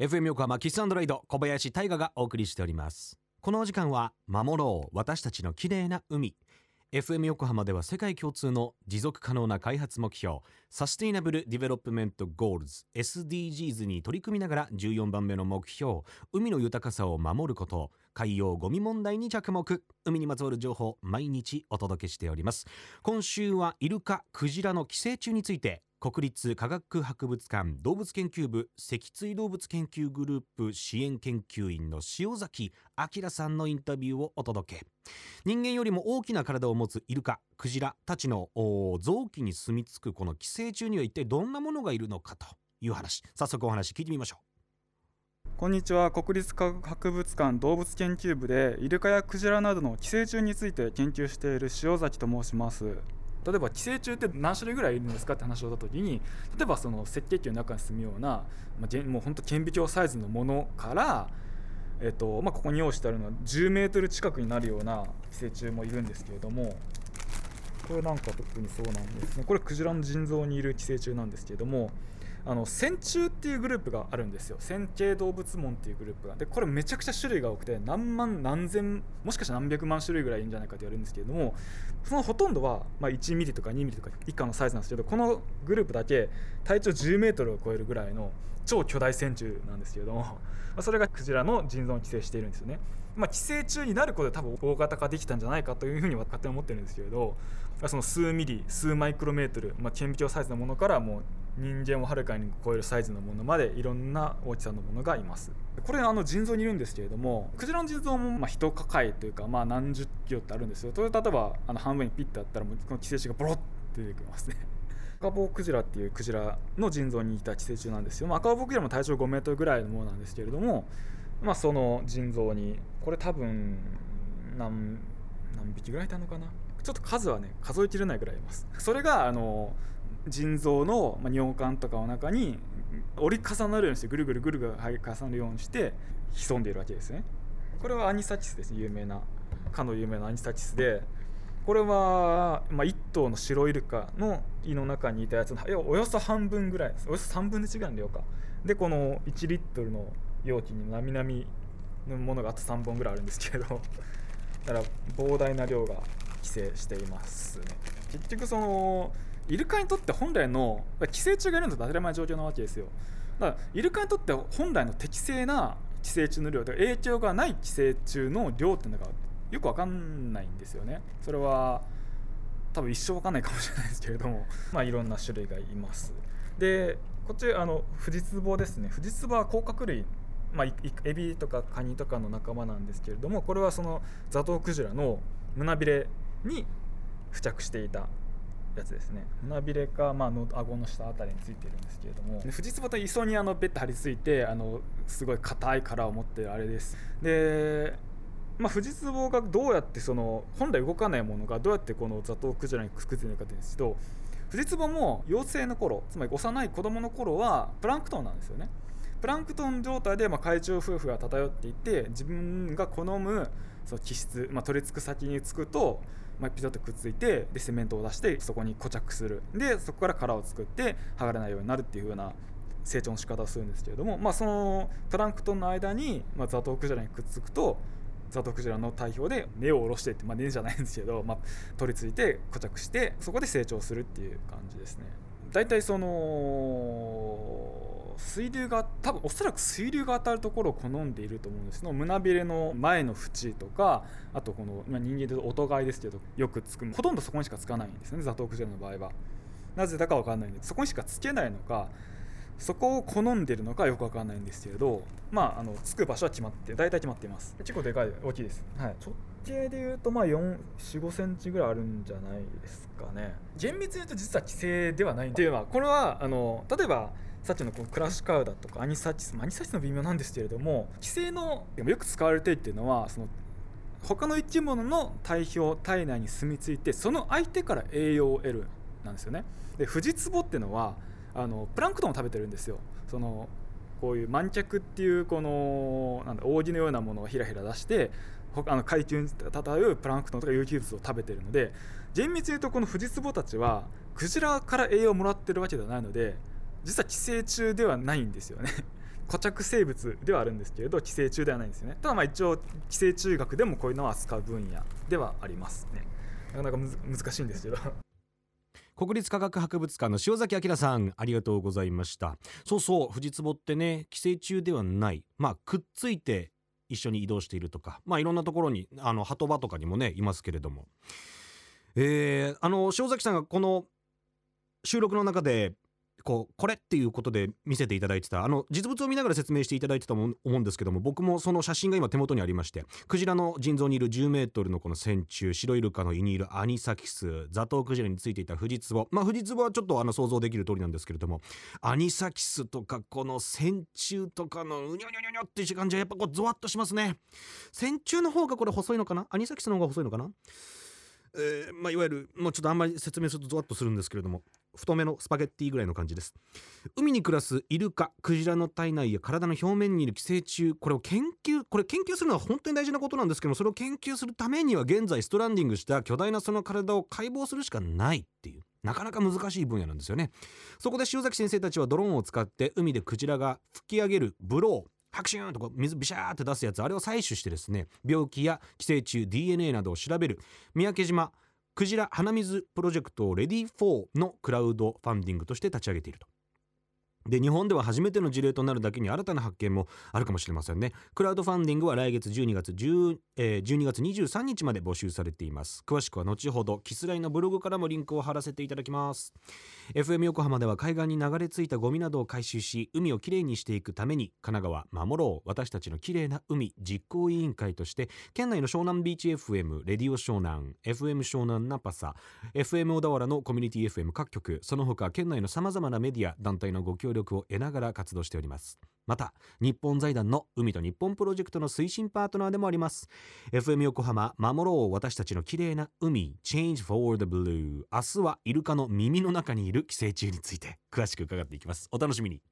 FM 横浜 KISS & RIDE 小林大賀がお送りしております。このお時間は守ろう私たちの綺麗な海。FM 横浜では世界共通の持続可能な開発目標 Sustainable Development Goals SDGs に取り組みながら14番目の目標海の豊かさを守ること海洋ゴミ問題に着目。海にまつわる情報毎日お届けしております。今週はイルカクジラの寄生虫について国立科学博物館動物研究部脊椎動物研究グループ支援研究員の塩崎明さんのインタビューをお届け。人間よりも大きな体を持つイルカクジラたちの臓器に住み着くこの寄生虫には一体どんなものがいるのかという話。早速お話聞いてみましょう。こんにちは。国立科学博物館動物研究部でイルカやクジラなどの寄生虫について研究している塩崎と申します。例えば寄生虫って何種類ぐらいいるんですかって話をした時に例えばその赤血球の中に住むような、まあ、もう本当顕微鏡サイズのものからえっとまあ、ここに用意してあるのは10メートル近くになるような寄生虫もいるんですけれどもこれなんか特にそうなんですね。これクジラの腎臓にいる寄生虫なんですけれどもあの線虫っていうグループがあるんですよ線形動物門っていうグループがでこれめちゃくちゃ種類が多くて何万何千もしかしたら何百万種類ぐらいいるんじゃないかと言われるんですけれどもそのほとんどは、まあ、1ミリとか2ミリとか以下のサイズなんですけどこのグループだけ体長10メートルを超えるぐらいの超巨大線虫なんですけれども、まあ、それがクジラの腎臓に寄生しているんですよね。まあ、寄生虫になることで多分大型化できたんじゃないかというふうに勝手に思ってるんですけれどその数ミリ数マイクロメートル、まあ、顕微鏡サイズのものからもう人間をはるかに超えるサイズのものまでいろんな大きさのものがいます。これあの腎臓にいるんですけれどもクジラの腎臓もまあ一抱えというかまあ何十キロってあるんですよ。それ例えばあの半分にピッてあったらもうこの寄生虫がボロッて出てきますね。赤棒クジラっていうクジラの腎臓にいた寄生虫なんですよ、まあ、赤棒クジラも体長5メートルぐらいのものなんですけれども、まあ、その腎臓にこれ多分何何匹ぐらいいたのかな？ちょっと数はね数えきれないぐらいいます。それがあの腎臓の尿管とかの中に折り重なるようにしてぐるぐるぐるぐる重なるようにして潜んでいるわけですね。これはアニサチスですね。有名なかの有名なアニサチスで。これは、まあ、1頭の白イルカの胃の中にいたやつのおよそ半分ぐらいです。およそ3分の1ぐらいの量か。でこの1リットルの容器になみなみのものがあと3本ぐらいあるんですけど だから膨大な量が寄生していますね。結局そのイルカにとって本来の寄生虫がいるのと当たり前状況なわけですよ。だからイルカにとって本来の適正な寄生虫の量で影響がない寄生虫の量っていうのがよく分かんないんですよね。それは多分一生分かんないかもしれないですけれども。まあいろんな種類がいます。でこっちあのフジツボですね。フジツボは甲殻類まあ、エビとかカニとかの仲間なんですけれどもこれはそのザトウクジラの胸びれに付着していたやつですね。胸びれか、まあ、の顎の下あたりについてるんですけれども。フジツボと磯にあのベッド張り付いてあのすごい硬い殻を持ってるあれです。でまあ、フジツボがどうやってその本来動かないものがどうやってこのザトウクジラにくっついてるかというとフジツボも幼稚の頃つまり幼い子供の頃はプランクトンなんですよね。プランクトン状態でま海中夫婦が漂っていて自分が好むその気質、まあ、取り付く先につくとまあ、ピタッとくっついてでセメントを出してそこに固着するでそこから殻を作って剥がれないようになるっていう風な成長の仕方をするんですけれども、まあ、そのプランクトンの間に、ま、ザトウクジラにくっつくとザトウクジラの体表で根を下ろしてって、まあ、根じゃないんですけど、まあ、取り付いて固着してそこで成長するっていう感じですね。大体その水流が多分おそらく水流が当たるところを好んでいると思うんです。の胸びれの前の縁とかあとこの、まあ、人間で音がいですけどよくつくほとんどそこにしかつかないんですね。ザトウクジラの場合は。なぜだか分かんないんで。そこにしかつけないのかそこを好んでるのかよく分かんないんですけれどまああのつく場所は決まって大体決まっています。結構でかい大きいです、はい、直径でいうとまあ4 4 5センチぐらいあるんじゃないですかね。厳密に言うと実は規制ではないっていうのはこれはあの例えばさっきのこうクラッシュカウダとかアニサチス、アニサチスの微妙なんですけれども規制のでもよく使われているっていうのはその他の生き物の体表体内に住み着いてその相手から栄養を得るなんですよね。でフジツボっていうのはあのプランクトンを食べてるんですよ。そのこういう満脚っていうこのなんだ扇のようなものをひらひら出してあの海中に漂うプランクトンとか有機物を食べてるので厳密に言うとこのフジツボたちはクジラから栄養をもらってるわけではないので実は寄生虫ではないんですよね。固着生物ではあるんですけれど寄生虫ではないんですよね。ただまあ一応寄生虫学でもこういうのを扱う分野ではありますね。なかなかむ難しいんですけど。国立科学博物館の塩崎明さんありがとうございました。そうそうフジツボってね寄生虫ではない。まあくっついて一緒に移動しているとか。まあいろんなところにあの鳩場とかにもねいますけれども。えー、あの塩崎さんがこの収録の中でこうこれっていうことで見せていただいてたあの実物を見ながら説明していただいてたと思うんですけども僕もその写真が今手元にありましてクジラの腎臓にいる10メートルのこの線虫白イルカの胃にいるアニサキスザトウクジラについていたフジツボまあフジツボはちょっとあの想像できる通りなんですけれどもアニサキスとかこの線虫とかのうにょにょにょにょっていう感じはやっぱこうゾワッとしますね。線虫の方がこれ細いのかな？アニサキスの方が細いのかな？えー、まあ、いわゆるもうちょっとあんまり説明するとゾワッとするんですけれども。太めのスパゲッティぐらいの感じです。海に暮らすイルカクジラの体内や体の表面にいる寄生虫これを研究これ研究するのは本当に大事なことなんですけどそれを研究するためには現在ストランディングした巨大なその体を解剖するしかないっていうなかなか難しい分野なんですよね。そこで塩崎先生たちはドローンを使って海でクジラが吹き上げるブローハクシュンとか水ビシャーって出すやつあれを採取してですね病気や寄生虫 DNA などを調べる。三宅島クジラ鼻水プロジェクトをレディ4のクラウドファンディングとして立ち上げていると。で日本では初めての事例となるだけに新たな発見もあるかもしれませんね。クラウドファンディングは来月12月10、えー、12月23日まで募集されています。詳しくは後ほどキスライのブログからもリンクを貼らせていただきます。FM 横浜では海岸に流れ着いたゴミなどを回収し海をきれいにしていくために神奈川守ろう私たちのきれいな海実行委員会として県内の湘南ビーチ FM レディオ湘南 FM 湘南ナパサ FM 小田原のコミュニティ FM 各局その他県内のさまざまなメディア団体のご協協力を得ながら活動しております。また日本財団の海と日本プロジェクトの推進パートナーでもあります。FM 横浜守ろう私たちの綺麗な海 Change for the Blue 明日はイルカの耳の中にいる寄生虫について詳しく伺っていきます。お楽しみに。